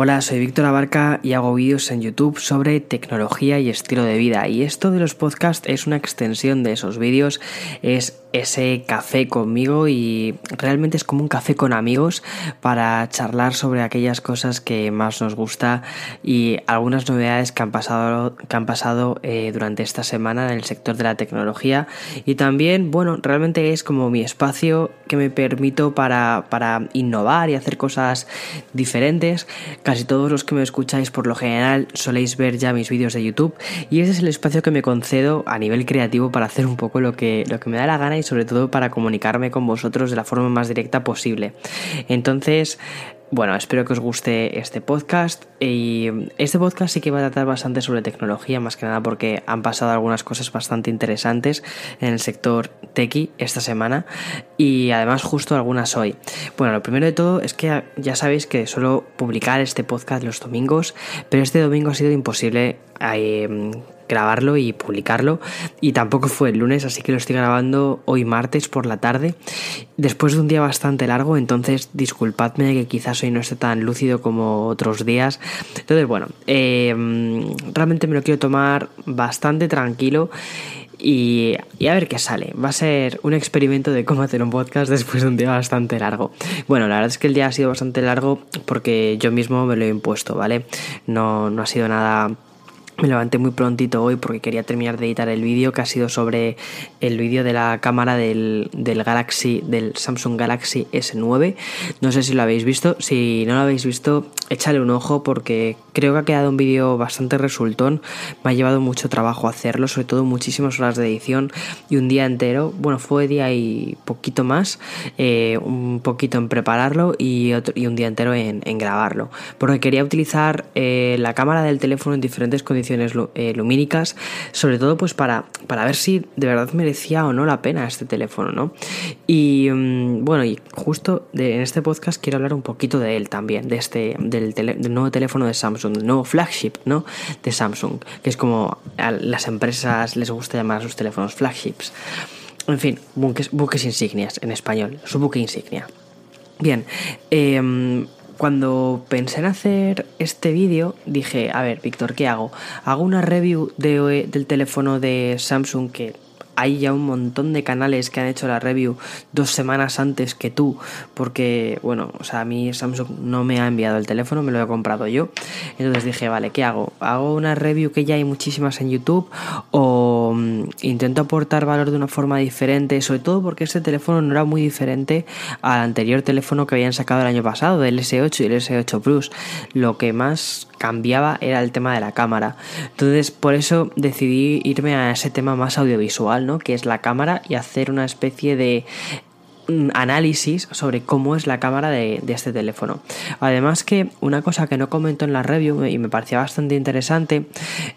Hola, soy Víctor Abarca y hago vídeos en YouTube sobre tecnología y estilo de vida. Y esto de los podcasts es una extensión de esos vídeos, es ese café conmigo y realmente es como un café con amigos para charlar sobre aquellas cosas que más nos gusta y algunas novedades que han pasado, que han pasado eh, durante esta semana en el sector de la tecnología y también, bueno, realmente es como mi espacio que me permito para, para innovar y hacer cosas diferentes Casi todos los que me escucháis por lo general soléis ver ya mis vídeos de YouTube y ese es el espacio que me concedo a nivel creativo para hacer un poco lo que, lo que me da la gana y sobre todo para comunicarme con vosotros de la forma más directa posible. Entonces, bueno, espero que os guste este podcast y este podcast sí que va a tratar bastante sobre tecnología, más que nada porque han pasado algunas cosas bastante interesantes en el sector tequi esta semana y además justo algunas hoy. Bueno, lo primero de todo es que ya sabéis que suelo publicar este podcast los domingos, pero este domingo ha sido imposible eh, grabarlo y publicarlo. Y tampoco fue el lunes, así que lo estoy grabando hoy martes por la tarde, después de un día bastante largo, entonces disculpadme que quizás hoy no esté tan lúcido como otros días. Entonces, bueno, em, realmente me lo quiero tomar bastante tranquilo. Y, y, a ver qué sale. Va a ser un experimento de cómo hacer un podcast después de un día bastante largo. Bueno, la verdad es que el día ha sido bastante largo porque yo mismo me lo he impuesto, ¿vale? No, no ha sido nada me levanté muy prontito hoy porque quería terminar de editar el vídeo que ha sido sobre el vídeo de la cámara del, Galaxy, del Samsung Galaxy S9. No sé si lo habéis visto. Si no lo habéis visto, échale un ojo porque creo que ha quedado un vídeo bastante resultón. Me ha llevado mucho trabajo hacerlo, sobre todo muchísimas horas de edición y un día entero. Bueno, fue día y poquito más, eh, un poquito en prepararlo y, un día entero en, en grabarlo. Porque quería utilizar eh, la cámara del teléfono en diferentes condiciones eh, lumínicas, sobre todo pues para, para ver si de verdad merecía o no la pena este teléfono, ¿no? Y mm, bueno, y justo en este podcast quiero hablar un poquito de él también, de este, del, nuevo teléfono de Samsung, del nuevo flagship, ¿no? De Samsung, que es como a las empresas les gusta llamar a sus teléfonos flagships. En fin, buques, buques insignias en español, su buque insignia. Bien, eh, cuando pensé en hacer este vídeo, dije, a ver, Víctor, ¿qué hago? Hago una review de, del teléfono de Samsung que hay ya un montón de canales que han hecho la review dos semanas antes que tú, porque, bueno, o sea, a mí Samsung no me ha enviado el teléfono, me lo he comprado yo. Entonces dije, vale, ¿qué hago? ¿Hago una review que ya hay muchísimas en YouTube o mm, intento aportar valor de una forma diferente? Sobre todo porque este teléfono no era muy diferente al anterior teléfono que habían sacado el año pasado, del S8 y el S8 Plus. Lo que más cambiaba era el tema de la cámara. Entonces, por eso decidí irme a ese tema más audiovisual, ¿no? Que es la cámara y hacer una especie de mm, análisis sobre cómo es la cámara de, este teléfono. Además que una cosa que no comentó en la review y me parecía bastante interesante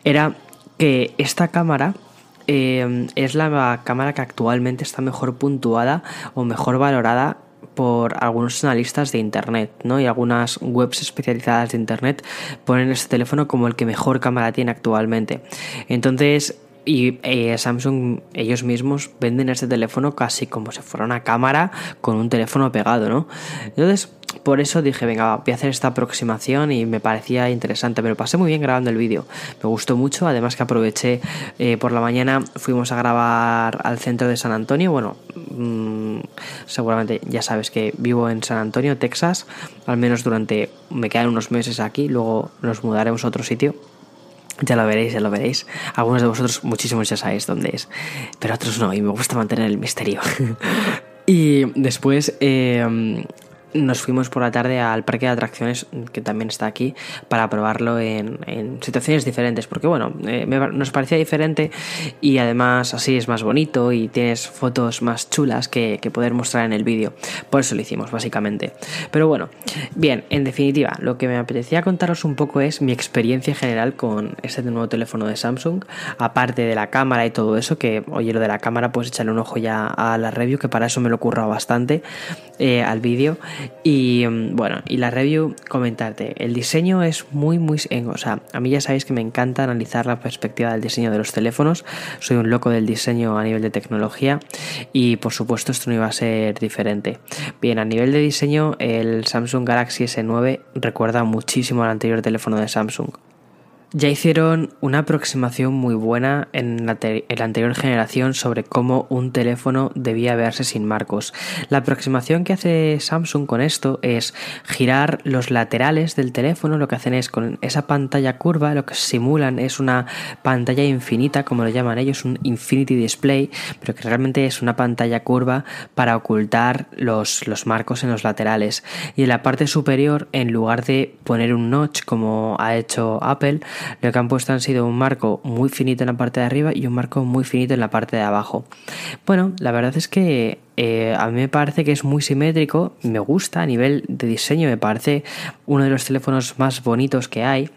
era que esta cámara eh, es la cámara que actualmente está mejor puntuada o mejor valorada por algunos analistas de internet, ¿no? Y algunas webs especializadas de internet ponen este teléfono como el que mejor cámara tiene actualmente. Entonces, y eh, Samsung ellos mismos venden este teléfono casi como si fuera una cámara con un teléfono pegado, ¿no? Entonces, por eso dije, venga, voy a hacer esta aproximación y me parecía interesante. Me lo pasé muy bien grabando el vídeo. Me gustó mucho, además que aproveché eh, por la mañana, fuimos a grabar al centro de San Antonio. Bueno, mmm, seguramente ya sabes que vivo en San Antonio, Texas, al menos durante, me quedan unos meses aquí, luego nos mudaremos a otro sitio ya lo veréis, ya lo veréis. Algunos de vosotros, muchísimos ya sabéis dónde es, pero otros no, y me gusta mantener el misterio. y después eh, nos fuimos por la tarde al parque de atracciones que también está aquí para probarlo en, situaciones diferentes porque bueno eh, nos parecía diferente y además así es más bonito y tienes fotos más chulas que, poder mostrar en el vídeo. Por eso lo hicimos básicamente. Pero bueno bien en definitiva lo que me apetecía contaros un poco es mi experiencia general con este nuevo teléfono de Samsung aparte de la cámara y todo eso que oye lo de la cámara pues echarle un ojo ya a la review que para eso me lo ocurra bastante eh, al vídeo Y mm, bueno, y la review, comentarte. El diseño es muy, muy. O sea, a mí ya sabéis que me encanta analizar la perspectiva del diseño de los teléfonos. Soy un loco del diseño a nivel de tecnología. Y por supuesto, esto no iba a ser diferente. Bien, a nivel de diseño, el Samsung Galaxy S9 recuerda muchísimo al anterior teléfono de Samsung. Ya hicieron una aproximación muy buena en la, anterior generación sobre cómo un teléfono debía verse sin marcos. La aproximación que hace Samsung con esto es girar los laterales del teléfono, lo que hacen es con esa pantalla curva, lo que simulan es una pantalla infinita, como lo llaman ellos, un infinity display, pero que realmente es una pantalla curva para ocultar los, los marcos en los laterales. Y en la parte superior, en lugar de poner un notch como ha hecho Apple, lo que han puesto han sido un marco muy finito en la parte de arriba y un marco muy finito en la parte de abajo. Bueno, la verdad es que eh, a mí me parece que es muy simétrico, me gusta a nivel de diseño, me parece uno de los teléfonos más bonitos que hay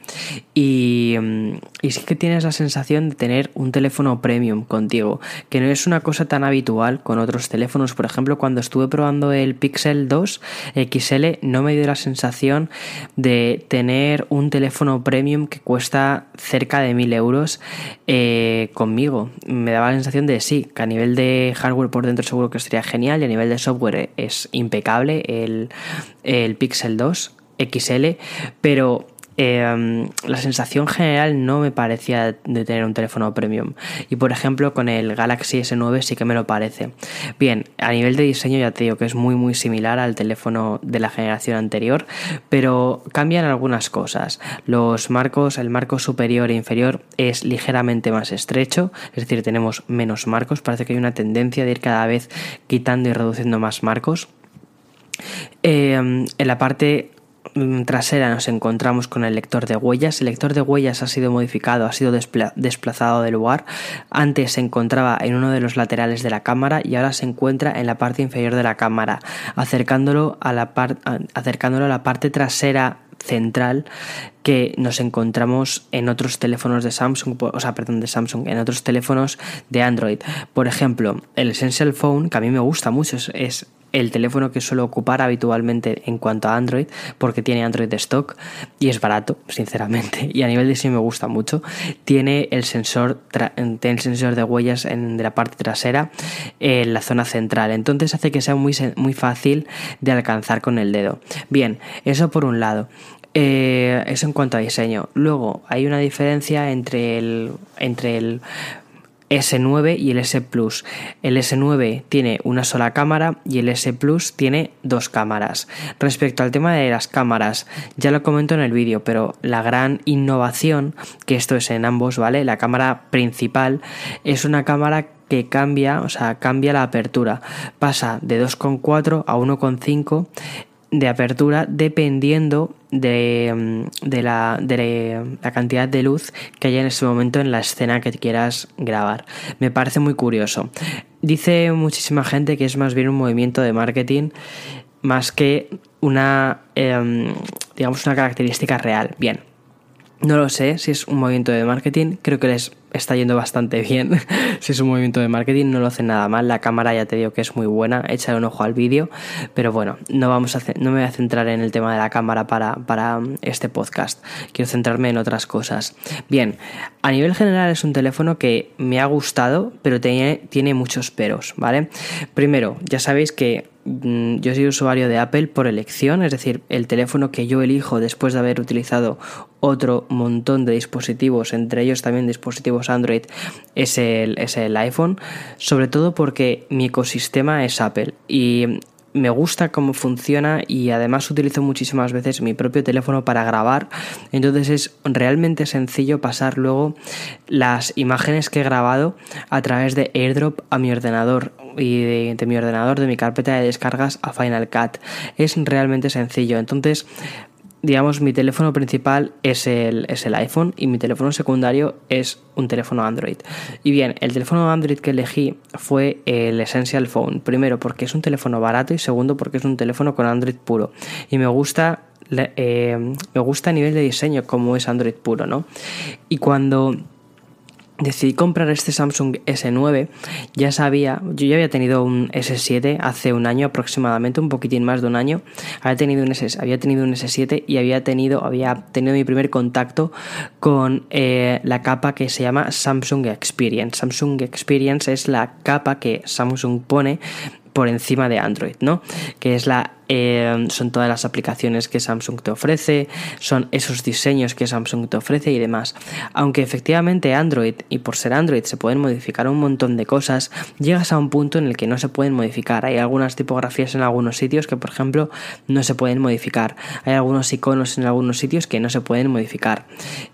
y, mm, y, sí que tienes la sensación de tener un teléfono premium contigo, que no es una cosa tan habitual con otros teléfonos. Por ejemplo, cuando estuve probando el Pixel 2 XL no me dio la sensación de tener un teléfono premium que cuesta cerca de 1000 euros eh, conmigo. Me daba la sensación de sí, que a nivel de hardware por dentro seguro que estaría genial y a nivel de software es impecable el, el Pixel 2 XL, pero Em, la sensación general no me parecía de tener un teléfono premium. Y por ejemplo, con el Galaxy S9 sí que me lo parece. Bien, a nivel de diseño ya te digo que es muy muy similar al teléfono de la generación anterior, pero cambian algunas cosas. Los marcos, el marco superior e inferior es ligeramente más estrecho, es decir, tenemos menos marcos. Parece que hay una tendencia de ir cada vez quitando y reduciendo más marcos. Em, en la parte trasera nos encontramos con el lector de huellas. El lector de huellas ha sido modificado, ha sido desplazado del lugar. Antes se encontraba en uno de los laterales de la cámara y ahora se encuentra en la parte inferior de la cámara, acercándolo a la, acercándolo a la parte trasera central que nos encontramos en otros teléfonos de Samsung, o sea, perdón, de Samsung, en otros teléfonos de Android. Por ejemplo, el Essential Phone, que a mí me gusta mucho, es el teléfono que suelo ocupar habitualmente en cuanto a Android, porque tiene Android stock y es barato, sinceramente, y a nivel de diseño me gusta mucho. Tiene el sensor, tiene el sensor de huellas en, de la parte trasera en la zona central, entonces hace que sea muy, muy fácil de alcanzar con el dedo. Bien, eso por un lado. Eh, eso en cuanto a diseño. Luego hay una diferencia entre el, entre el S9 y el S Plus. El S9 tiene una sola cámara y el S Plus tiene dos cámaras. Respecto al tema de las cámaras, ya lo comento en el vídeo, pero la gran innovación, que esto es en ambos, ¿vale? La cámara principal es una cámara que cambia, o sea, cambia la apertura. Pasa de 2,4 a 1,5 de apertura dependiendo de, mm, de, la, de, la, cantidad de luz que haya en ese momento en la escena que quieras grabar. Me parece muy curioso. Dice muchísima gente que es más bien un movimiento de marketing más que una, em, digamos, una característica real. Bien, no lo sé si es un movimiento de marketing, creo que les está yendo bastante bien. si es un movimiento de marketing, no lo hace nada mal. La cámara ya te digo que es muy buena, échale un ojo al vídeo. Pero bueno, no, vamos a no me voy a centrar en el tema de la cámara para, para este podcast. Quiero centrarme en otras cosas. Bien, a nivel general es un teléfono que me ha gustado, pero tiene, tiene muchos peros, ¿vale? Primero, ya sabéis que Mm, yo soy usuario de Apple por elección, es decir, el teléfono que yo elijo después de haber utilizado otro montón de dispositivos, entre ellos también dispositivos Android, es el, es el iPhone, sobre todo porque mi ecosistema es Apple y me gusta cómo funciona y además utilizo muchísimas veces mi propio teléfono para grabar. Entonces es realmente sencillo pasar luego las imágenes que he grabado a través de AirDrop a mi ordenador y de, mi ordenador, de mi carpeta de descargas a Final Cut. Es realmente sencillo. Entonces digamos, mi teléfono principal es el, es el iPhone y mi teléfono secundario es un teléfono Android. Y bien, el teléfono Android que elegí fue el Essential Phone. Primero porque es un teléfono barato y segundo porque es un teléfono con Android puro. Y me gusta eh, me gusta a nivel de diseño como es Android puro, ¿no? Y cuando decidí comprar este Samsung S9. Ya sabía, yo ya había tenido un S7 hace un año aproximadamente, un poquitín más de un año. Había tenido un, S, había tenido un S7 y había tenido, había tenido mi primer contacto con eh, la capa que se llama Samsung Experience. Samsung Experience es la capa que Samsung pone por encima de Android, ¿no? Que es la eh, son todas las aplicaciones que Samsung te ofrece, son esos diseños que Samsung te ofrece y demás. Aunque efectivamente Android, y por ser Android se pueden modificar un montón de cosas, llegas a un punto en el que no se pueden modificar. Hay algunas tipografías en algunos sitios que, por ejemplo, no se pueden modificar. Hay algunos iconos en algunos sitios que no se pueden modificar.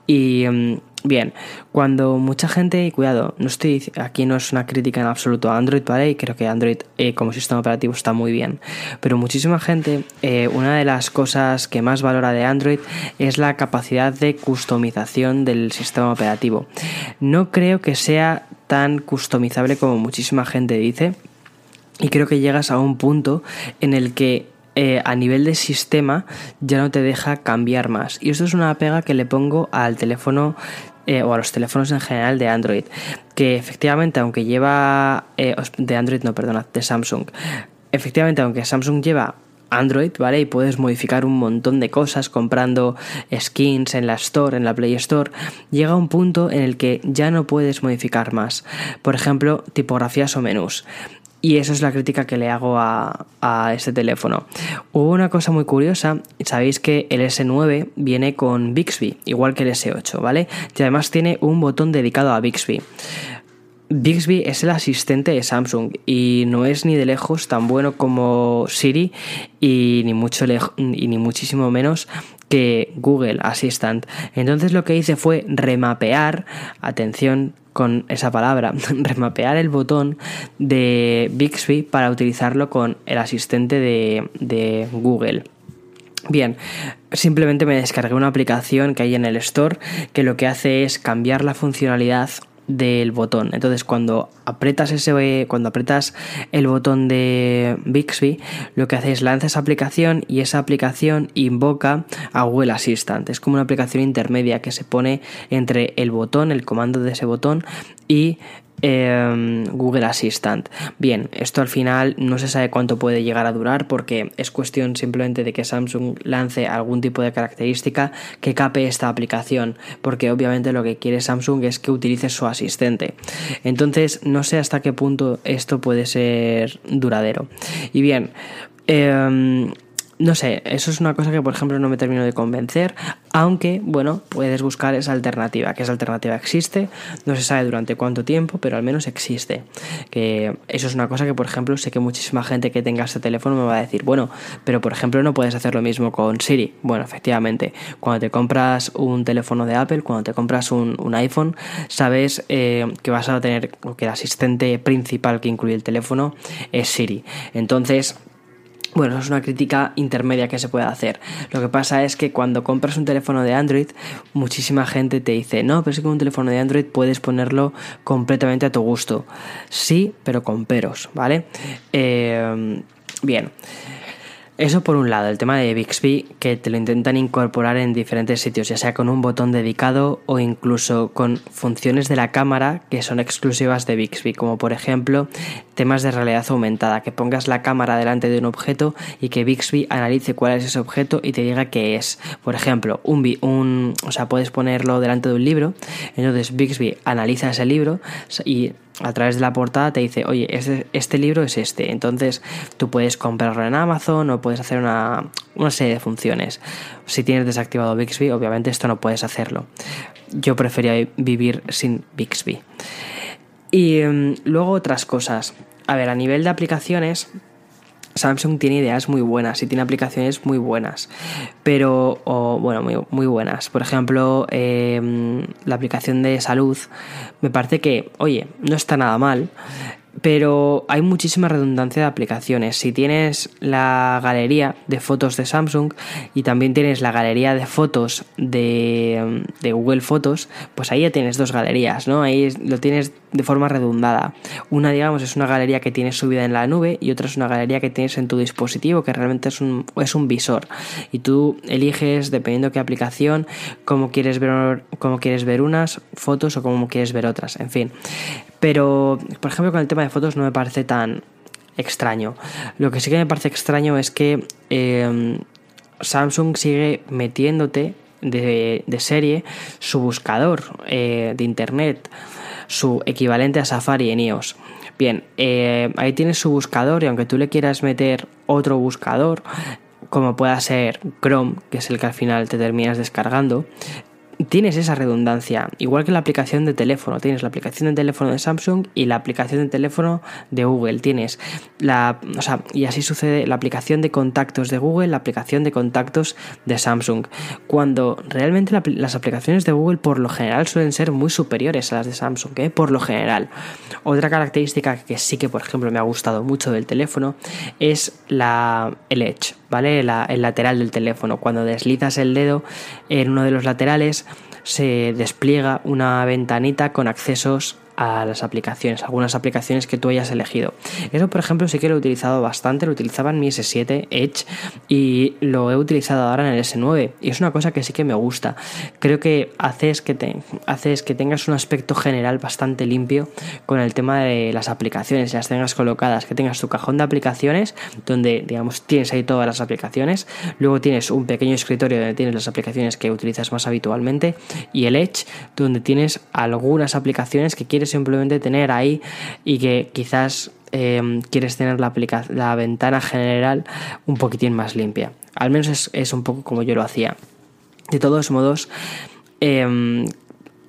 Y mm, Bien, cuando mucha gente, y cuidado, no estoy aquí no es una crítica en absoluto a Android, ¿vale? Y creo que Android eh, como sistema operativo está muy bien. Pero muchísima gente, eh, una de las cosas que más valora de Android es la capacidad de customización del sistema operativo. No creo que sea tan customizable como muchísima gente dice. Y creo que llegas a un punto en el que eh, a nivel de sistema ya no te deja cambiar más. Y esto es una pega que le pongo al teléfono eh, o a los teléfonos en general de Android. Que efectivamente, aunque lleva. Eh, de Android, no, perdona, de Samsung. Efectivamente, aunque Samsung lleva Android, ¿vale? Y puedes modificar un montón de cosas comprando skins en la Store, en la Play Store. Llega un punto en el que ya no puedes modificar más. Por ejemplo, tipografías o menús. Y eso es la crítica que le hago a, este teléfono. Hubo una cosa muy curiosa, sabéis que el S9 viene con Bixby, igual que el S8, ¿vale? Y además tiene un botón dedicado a Bixby. Bixby es el asistente de Samsung y no es ni de lejos tan bueno como Siri y ni mucho y ni muchísimo menos que Google Assistant. Entonces lo que hice fue remapear, atención con esa palabra, remapear el botón de Bixby para utilizarlo con el asistente de, de Google. Bien, simplemente me descargué una aplicación que hay en el store que lo que hace es cambiar la funcionalidad del botón. Entonces, cuando apretas ese cuando apretas el botón de Bixby, lo que hace es lanza esa aplicación y esa aplicación invoca a Google Assistant. Es como una aplicación intermedia que se pone entre el botón, el comando de ese botón y Em, Google Assistant. Bien, esto al final no se sabe cuánto puede llegar a durar porque es cuestión simplemente de que Samsung lance algún tipo de característica que cape esta aplicación, porque obviamente lo que quiere Samsung es que utilice su asistente. Entonces, no sé hasta qué punto esto puede ser duradero. Y bien, eh, no sé, eso es una cosa que por ejemplo no me termino de convencer, aunque bueno, puedes buscar esa alternativa, que esa alternativa existe, no se sabe durante cuánto tiempo, pero al menos existe. Que eso es una cosa que por ejemplo sé que muchísima gente que tenga este teléfono me va a decir, bueno, pero por ejemplo no puedes hacer lo mismo con Siri. Bueno, efectivamente, cuando te compras un teléfono de Apple, cuando te compras un, iPhone, sabes eh, que vas a tener, que el asistente principal que incluye el teléfono es Siri. Entonces, bueno, es una crítica intermedia que se puede hacer. Lo que pasa es que cuando compras un teléfono de Android, muchísima gente te dice, no, pero es que con un teléfono de Android puedes ponerlo completamente a tu gusto. Sí, pero con peros, ¿vale? Eh, bien. Eso por un lado, el tema de Bixby, que te lo intentan incorporar en diferentes sitios, ya sea con un botón dedicado o incluso con funciones de la cámara que son exclusivas de Bixby, como por ejemplo temas de realidad aumentada, que pongas la cámara delante de un objeto y que Bixby analice cuál es ese objeto y te diga qué es. Por ejemplo, un, un o sea, puedes ponerlo delante de un libro, entonces Bixby analiza ese libro y a través de la portada te dice, oye, este, libro es este. Entonces tú puedes comprarlo en Amazon o puedes hacer una, una, serie de funciones. Si tienes desactivado Bixby, obviamente esto no puedes hacerlo. Yo prefería vivir sin Bixby. Y mm, luego otras cosas. A ver, a nivel de aplicaciones, Samsung tiene ideas muy buenas y tiene aplicaciones muy buenas, pero, bueno, muy, muy, buenas. Por ejemplo, em, la aplicación de salud me parece que, oye, no está nada mal. Pero hay muchísima redundancia de aplicaciones. Si tienes la galería de fotos de Samsung y también tienes la galería de fotos de, Google Fotos, pues ahí ya tienes dos galerías, ¿no? Ahí lo tienes de forma redundada. Una, digamos, es una galería que tienes subida en la nube y otra es una galería que tienes en tu dispositivo, que realmente es un, es un visor. Y tú eliges, dependiendo qué aplicación, cómo quieres ver, cómo quieres ver unas fotos o cómo quieres ver otras. En fin. Pero, por ejemplo, con el tema de fotos no me parece tan extraño. Lo que sí que me parece extraño es que em, Samsung sigue metiéndote de, serie su buscador eh, de internet, su equivalente a Safari en iOS. Bien, eh, ahí tienes su buscador y aunque tú le quieras meter otro buscador, como pueda ser Chrome, que es el que al final te terminas descargando, tienes esa redundancia, igual que la aplicación de teléfono, tienes la aplicación de teléfono de Samsung y la aplicación de teléfono de Google, tienes la, o sea, y así sucede la aplicación de contactos de Google, la aplicación de contactos de Samsung, cuando realmente las aplicaciones de Google por lo general suelen ser muy superiores a las de Samsung, ¿eh? por lo general. Otra característica que sí que, por ejemplo, me ha gustado mucho del teléfono es la, el Edge, ¿vale? el lateral del teléfono. Cuando deslizas el dedo en uno de los laterales, se despliega una ventanita con accesos a las aplicaciones, algunas aplicaciones que tú hayas elegido. Eso, por ejemplo, sí que lo he utilizado bastante, lo utilizaba en mi S7 Edge y lo he utilizado ahora en el S9 y es una cosa que sí que me gusta. Creo que haces que, te, haces que tengas un aspecto general bastante limpio con el tema de las aplicaciones, las tengas colocadas, que tengas tu cajón de aplicaciones donde, digamos, tienes ahí todas las aplicaciones, luego tienes un pequeño escritorio donde tienes las aplicaciones que utilizas más habitualmente y el Edge donde tienes algunas aplicaciones que quieres simplemente tener ahí y que quizás em, quieres tener la, la ventana general un poquitín más limpia. Al menos es, un poco como yo lo hacía. De todos modos, em,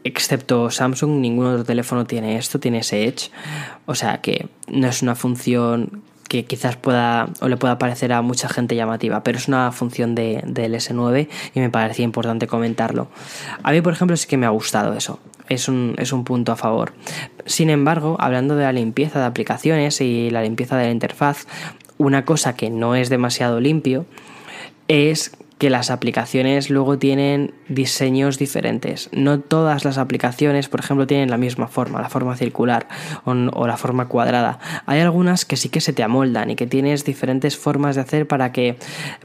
excepto Samsung, ningún otro teléfono tiene esto, tiene ese Edge. O sea que no es una función que quizás pueda o le pueda parecer a mucha gente llamativa, pero es una función de, del S9 y me parecía importante comentarlo. A mí, por ejemplo, sí que me ha gustado eso es un, es un punto a favor. Sin embargo, hablando de la limpieza de aplicaciones y la limpieza de la interfaz, una cosa que no es demasiado limpio es que las aplicaciones luego tienen diseños diferentes. No todas las aplicaciones, por ejemplo, tienen la misma forma, la forma circular o, la forma cuadrada. Hay algunas que sí que se te amoldan y que tienes diferentes formas de hacer para que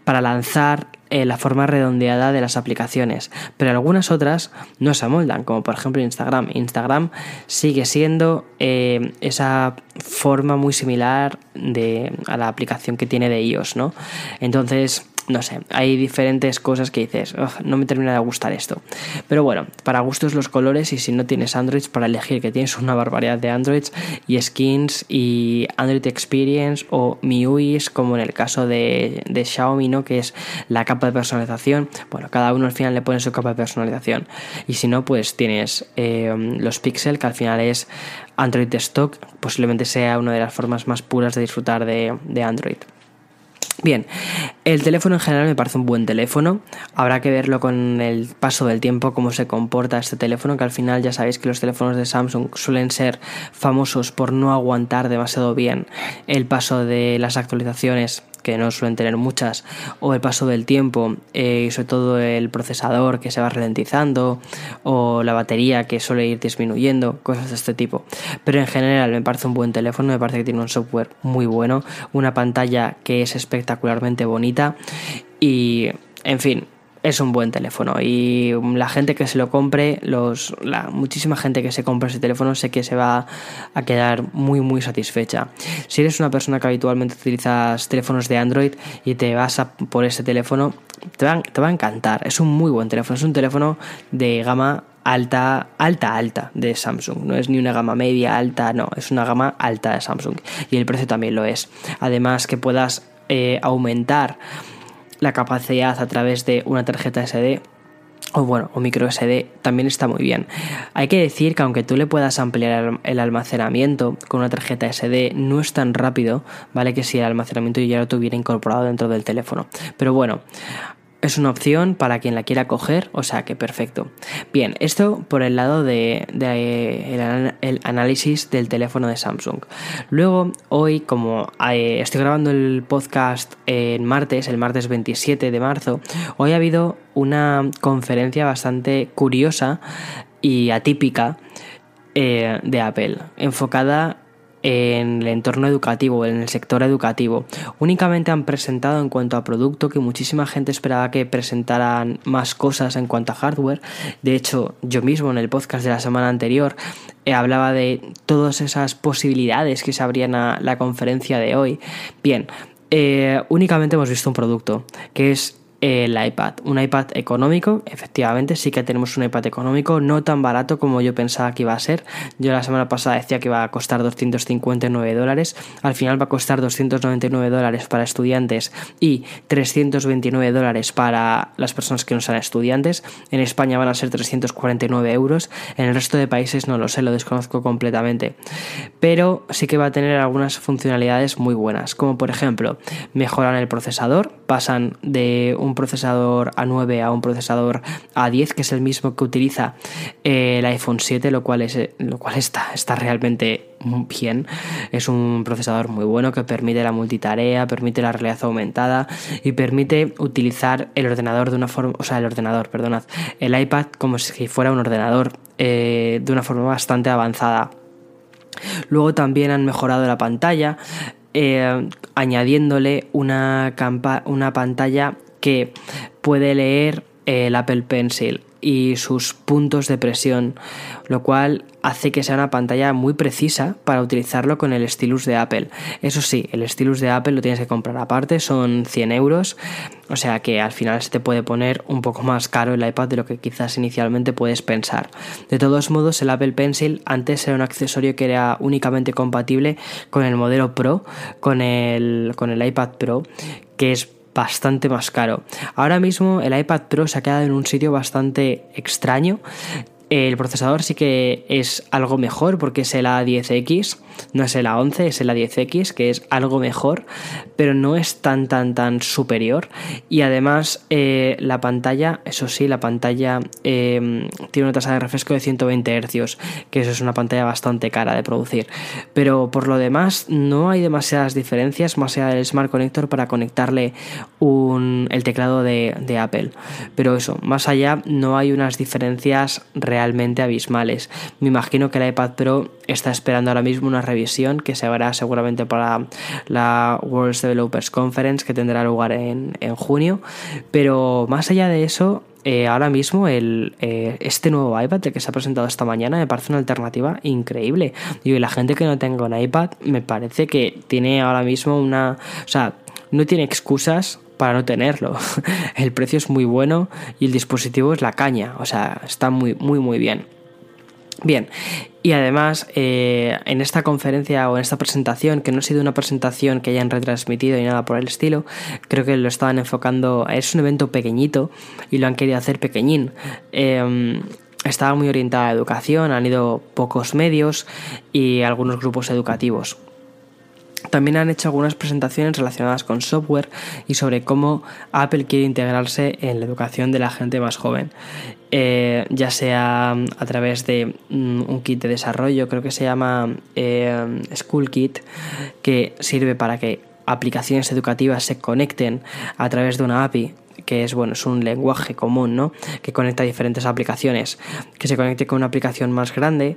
para lanzar eh, la forma redondeada de las aplicaciones, pero algunas otras no se amoldan, como por ejemplo Instagram. Instagram sigue siendo eh, esa forma muy similar de, a la aplicación que tiene de iOS, ¿no? Entonces, no sé, hay diferentes cosas que dices, no me termina de gustar esto. Pero bueno, para gustos los colores y si no tienes Androids para elegir, que tienes una barbaridad de Androids y skins y Android Experience o MIUIs, como en el caso de, Xiaomi, ¿no? Que es la capa de personalización. Bueno, cada uno al final le pone su capa de personalización. Y si no, pues tienes eh, los Pixel, que al final es Android stock, posiblemente sea una de las formas más puras de disfrutar de, de Android. Bien, el teléfono en general me parece un buen teléfono. Habrá que verlo con el paso del tiempo, cómo se comporta este teléfono, que al final ya sabéis que los teléfonos de Samsung suelen ser famosos por no aguantar demasiado bien el paso de las actualizaciones que no suelen tener muchas, o el paso del tiempo, eh, y sobre todo el procesador que se va ralentizando, o la batería que suele ir disminuyendo, cosas de este tipo. Pero en general me parece un buen teléfono, me parece que tiene un software muy bueno, una pantalla que es espectacularmente bonita y, en fin, es un buen teléfono y la gente que se lo compre, los, muchísima gente que se compra ese teléfono sé que se va a quedar muy muy satisfecha. Si eres una persona que habitualmente utilizas teléfonos de Android y te vas a por ese teléfono, te va, te va a encantar. Es un muy buen teléfono, es un teléfono de gama alta, alta, alta de Samsung. No es ni una gama media, alta, no, es una gama alta de Samsung. Y el precio también lo es. Además que puedas eh, aumentar la capacidad a través de una tarjeta SD o bueno, o micro SD también está muy bien. Hay que decir que aunque tú le puedas ampliar el almacenamiento con una tarjeta SD, no es tan rápido, ¿vale? Que si el almacenamiento ya lo tuviera incorporado dentro del teléfono. Pero bueno, es una opción para quien la quiera coger, o sea que perfecto. Bien, esto por el lado de, el, análisis del teléfono de Samsung. Luego, hoy, como eh, estoy grabando el podcast en martes, el martes 27 de marzo, hoy ha habido una conferencia bastante curiosa y atípica eh, de Apple, enfocada en el entorno educativo, en el sector educativo. Únicamente han presentado en cuanto a producto que muchísima gente esperaba que presentaran más cosas en cuanto a hardware. De hecho, yo mismo en el podcast de la semana anterior eh, hablaba de todas esas posibilidades que se abrían a la conferencia de hoy. Bien, eh, únicamente hemos visto un producto que es el iPad. Un iPad económico, efectivamente, sí que tenemos un iPad económico, no tan barato como yo pensaba que iba a ser. Yo la semana pasada decía que iba a costar 259 dólares, al final va a costar 299 dólares para estudiantes y 329 dólares para las personas que no sean estudiantes. En España van a ser 349 euros, en el resto de países no lo sé, lo desconozco completamente. Pero sí que va a tener algunas funcionalidades muy buenas, como por ejemplo, mejoran el procesador, pasan de un procesador A9 a un procesador A10, que es el mismo que utiliza eh, el iPhone 7, lo cual, es, lo cual está, está realmente bien. Es un procesador muy bueno que permite la multitarea, permite la realidad aumentada y permite utilizar el ordenador de una forma, o sea, el ordenador, perdonad, el iPad como si fuera un ordenador eh, de una forma bastante avanzada. Luego también han mejorado la pantalla, eh, añadiéndole una, una pantalla puede leer el Apple Pencil y sus puntos de presión, lo cual hace que sea una pantalla muy precisa para utilizarlo con el stylus de Apple. Eso sí, el stylus de Apple lo tienes que comprar aparte, son 100 euros, o sea que al final se te puede poner un poco más caro el iPad de lo que quizás inicialmente puedes pensar. De todos modos, el Apple Pencil antes era un accesorio que era únicamente compatible con el modelo Pro, con el, con el iPad Pro, que es bastante más caro. Ahora mismo el iPad Pro se ha quedado en un sitio bastante extraño el procesador sí que es algo mejor porque es el A10X, no es el A11, es el A10X, que es algo mejor, pero no es tan, tan, tan superior. Y además eh, la pantalla, eso sí, la pantalla eh, tiene una tasa de refresco de 120 Hz, que eso es una pantalla bastante cara de producir. Pero por lo demás no hay demasiadas diferencias más allá del Smart Connector para conectarle el teclado de, de Apple. Pero eso, más allá no hay unas diferencias reales realmente abismales. Me imagino que la iPad Pro está esperando ahora mismo una revisión que se hará seguramente para la World Developers Conference que tendrá lugar en, junio. Pero más allá de eso, eh, ahora mismo el, eh, este nuevo iPad que se ha presentado esta mañana me parece una alternativa increíble. Y la gente que no tenga un iPad me parece que tiene ahora mismo una... O sea, no tiene excusas para no tenerlo. El precio es muy bueno y el dispositivo es la caña, o sea, está muy, muy, muy bien. Bien, y además eh, en esta conferencia o en esta presentación, que no ha sido una presentación que hayan retransmitido ni nada por el estilo, creo que lo estaban enfocando, es un evento pequeñito y lo han querido hacer pequeñín. Em, estaba muy orientada a educación, han ido pocos medios y algunos grupos educativos. También han hecho algunas presentaciones relacionadas con software y sobre cómo Apple quiere integrarse en la educación de la gente más joven, eh, ya sea a través de mm, un kit de desarrollo, creo que se llama eh, School Kit, que sirve para que aplicaciones educativas se conecten a través de una API que es bueno, es un lenguaje común, ¿no? Que conecta diferentes aplicaciones, que se conecte con una aplicación más grande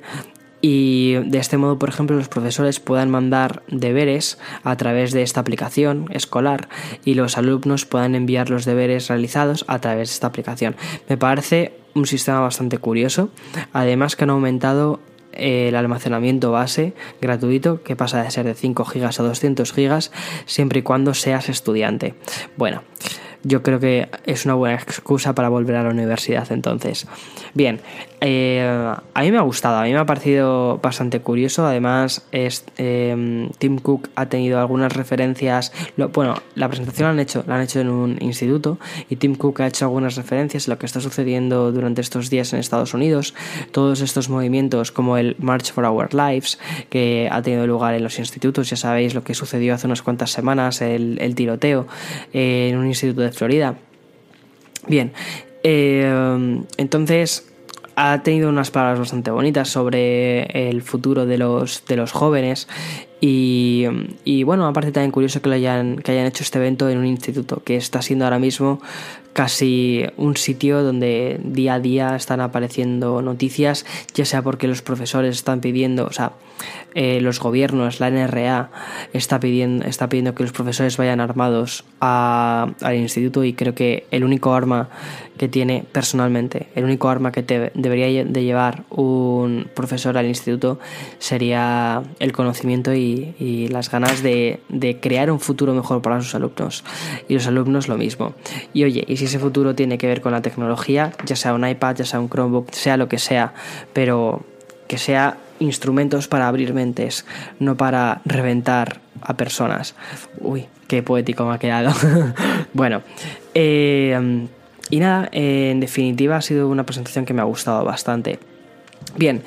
y de este modo, por ejemplo, los profesores puedan mandar deberes a través de esta aplicación escolar y los alumnos puedan enviar los deberes realizados a través de esta aplicación. Me parece un sistema bastante curioso, además que han aumentado el almacenamiento base gratuito que pasa de ser de 5 GB a 200 GB siempre y cuando seas estudiante. Bueno, yo creo que es una buena excusa para volver a la universidad entonces. Bien, eh, a mí me ha gustado, a mí me ha parecido bastante curioso. Además, es, em, Tim Cook ha tenido algunas referencias. bueno, la presentación la han, hecho, la han hecho en un instituto y Tim Cook ha hecho algunas referencias a lo que está sucediendo durante estos días en Estados Unidos. Todos estos movimientos, como el March for Our Lives, que ha tenido lugar en los institutos. Ya sabéis lo que sucedió hace unas cuantas semanas, el, tiroteo en un instituto de Florida Bien, eh, entonces ha tenido unas palabras bastante bonitas sobre el futuro de los, de los jóvenes y, bueno, aparte también curioso que, lo hayan, que hayan hecho este evento en un instituto que está siendo ahora mismo casi un sitio donde día a día están apareciendo noticias, ya sea porque los profesores están pidiendo, o sea, eh, los gobiernos, la NRA está pidiendo, está pidiendo que los profesores vayan armados a, al instituto y creo que el único arma que tiene personalmente, el único arma que te, debería de llevar un profesor al instituto sería el conocimiento y, y las ganas de, crear un futuro mejor para sus alumnos. Y los alumnos lo mismo. Y oye, y si ese futuro tiene que ver con la tecnología, ya sea un iPad, ya sea un Chromebook, sea lo que sea, pero que sea instrumentos para abrir mentes, no para reventar a personas. Uy, qué poético me ha quedado. bueno, eh, y nada, en definitiva ha sido una presentación que me ha gustado bastante. Bien,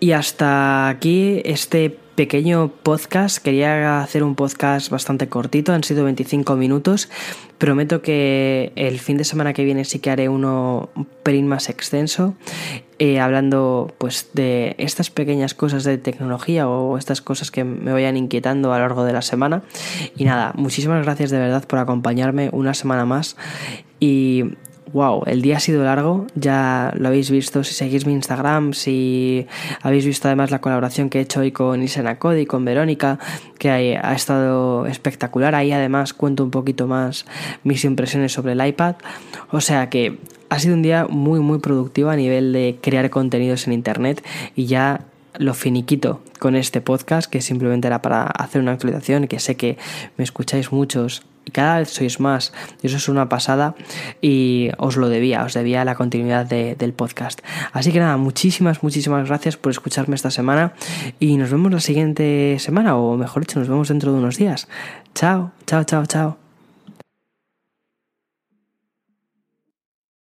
y hasta aquí este pequeño podcast. Quería hacer un podcast bastante cortito, han sido 25 minutos. Prometo que el fin de semana que viene sí que haré uno un pelín más extenso, eh, hablando pues de estas pequeñas cosas de tecnología o estas cosas que me vayan inquietando a lo largo de la semana. Y nada, muchísimas gracias de verdad por acompañarme una semana más y wow, el día ha sido largo, ya lo habéis visto si seguís mi Instagram, si habéis visto además la colaboración que he hecho hoy con Isena Cody con Verónica, que ha estado espectacular. Ahí además cuento un poquito más mis impresiones sobre el iPad. O sea que ha sido un día muy muy productivo a nivel de crear contenidos en Internet y ya lo finiquito con este podcast que simplemente era para hacer una actualización que sé que me escucháis muchos y cada vez sois más. Y eso es una pasada y os lo debía, os debía la continuidad de, del podcast. Así que nada, muchísimas, muchísimas gracias por escucharme esta semana y nos vemos la siguiente semana, o mejor dicho, nos vemos dentro de unos días. Chao, chao, chao, chao.